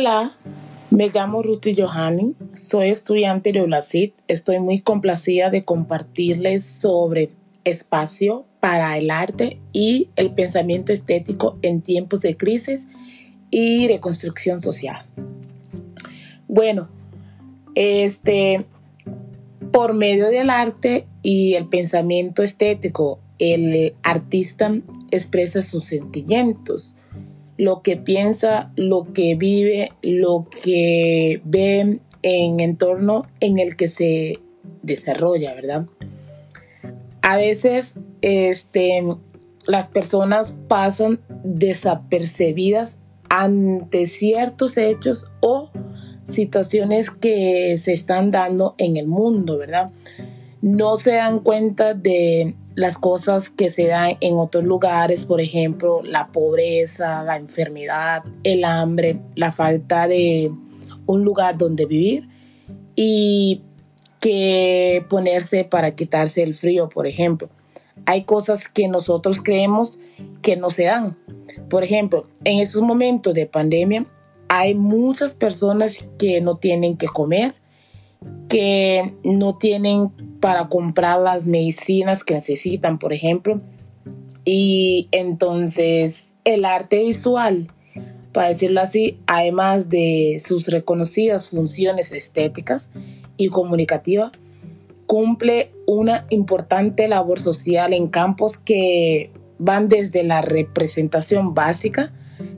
Hola, me llamo Ruti Johanny, soy estudiante de ULACID. Estoy muy complacida de compartirles sobre espacio para el arte y el pensamiento estético en tiempos de crisis y reconstrucción social. Bueno, este, por medio del arte y el pensamiento estético, el artista expresa sus sentimientos, lo que piensa, lo que vive, lo que ve en entorno en el que se desarrolla, ¿verdad? A veces este, las personas pasan desapercibidas ante ciertos hechos o situaciones que se están dando en el mundo, ¿verdad? No se dan cuenta de las cosas que se dan en otros lugares, por ejemplo, la pobreza, la enfermedad, el hambre, la falta de un lugar donde vivir y que ponerse para quitarse el frío, por ejemplo. Hay cosas que nosotros creemos que no se dan. Por ejemplo, en estos momentos de pandemia hay muchas personas que no tienen que comer, que no tienen para comprar las medicinas que necesitan, por ejemplo. Y entonces el arte visual, para decirlo así, además de sus reconocidas funciones estéticas y comunicativas, cumple una importante labor social en campos que van desde la representación básica,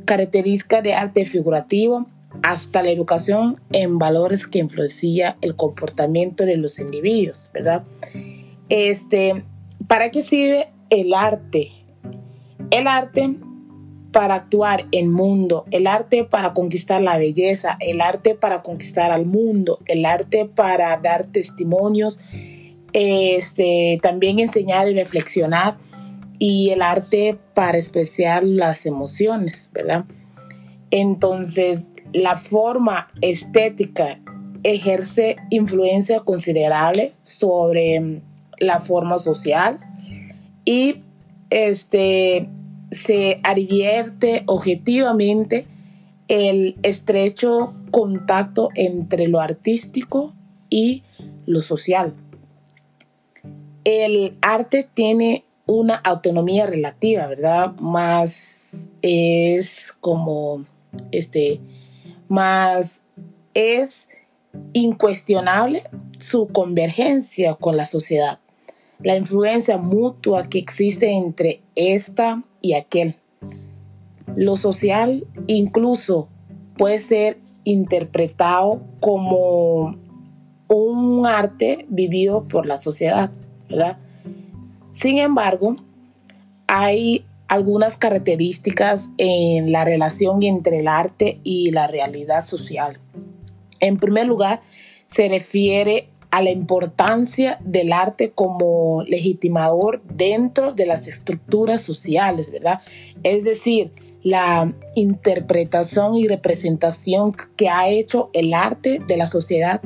característica de arte figurativo, hasta la educación en valores que influencia el comportamiento de los individuos, ¿verdad? Este, ¿para qué sirve el arte? El arte para actuar en mundo, el arte para conquistar la belleza, el arte para conquistar al mundo, el arte para dar testimonios, este, también enseñar y reflexionar y el arte para expresar las emociones, ¿verdad? Entonces, la forma estética ejerce influencia considerable sobre mm, la forma social y este, se advierte objetivamente el estrecho contacto entre lo artístico y lo social. El arte tiene una autonomía relativa, ¿verdad? Más es como este más es incuestionable su convergencia con la sociedad, la influencia mutua que existe entre esta y aquel. Lo social incluso puede ser interpretado como un arte vivido por la sociedad, ¿verdad? Sin embargo, hay algunas características en la relación entre el arte y la realidad social. En primer lugar, se refiere a la importancia del arte como legitimador dentro de las estructuras sociales, ¿verdad? Es decir, la interpretación y representación que ha hecho el arte de la sociedad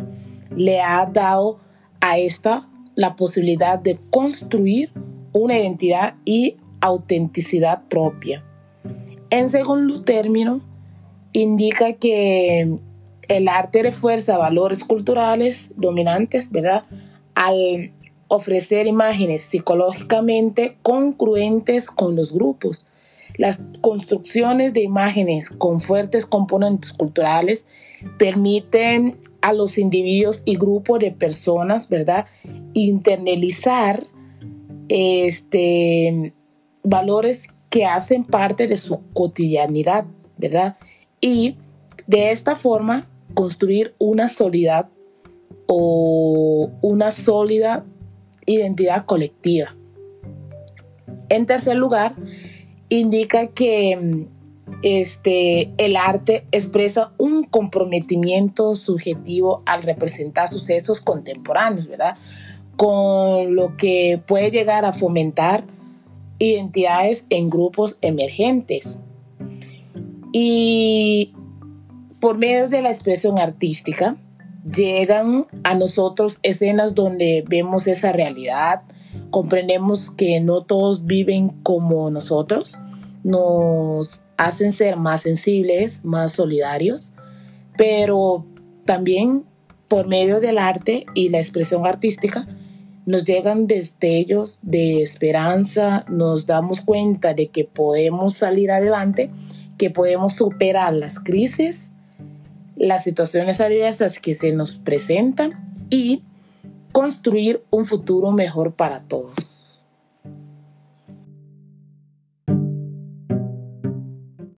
le ha dado a esta la posibilidad de construir una identidad y autenticidad propia. En segundo término, indica que el arte refuerza valores culturales dominantes, ¿verdad? Al ofrecer imágenes psicológicamente congruentes con los grupos. Las construcciones de imágenes con fuertes componentes culturales permiten a los individuos y grupos de personas, ¿verdad? Internalizar este, valores que hacen parte de su cotidianidad, ¿verdad? Y de esta forma construir una solidad o una sólida identidad colectiva. En tercer lugar, indica que este, el arte expresa un comprometimiento subjetivo al representar sucesos contemporáneos, ¿verdad? Con lo que puede llegar a fomentar identidades en grupos emergentes. Y por medio de la expresión artística, llegan a nosotros escenas donde vemos esa realidad, comprendemos que no todos viven como nosotros, nos hacen ser más sensibles, más solidarios, pero también por medio del arte y la expresión artística nos llegan destellos de esperanza, nos damos cuenta de que podemos salir adelante, que podemos superar las crisis, las situaciones adversas que se nos presentan y construir un futuro mejor para todos.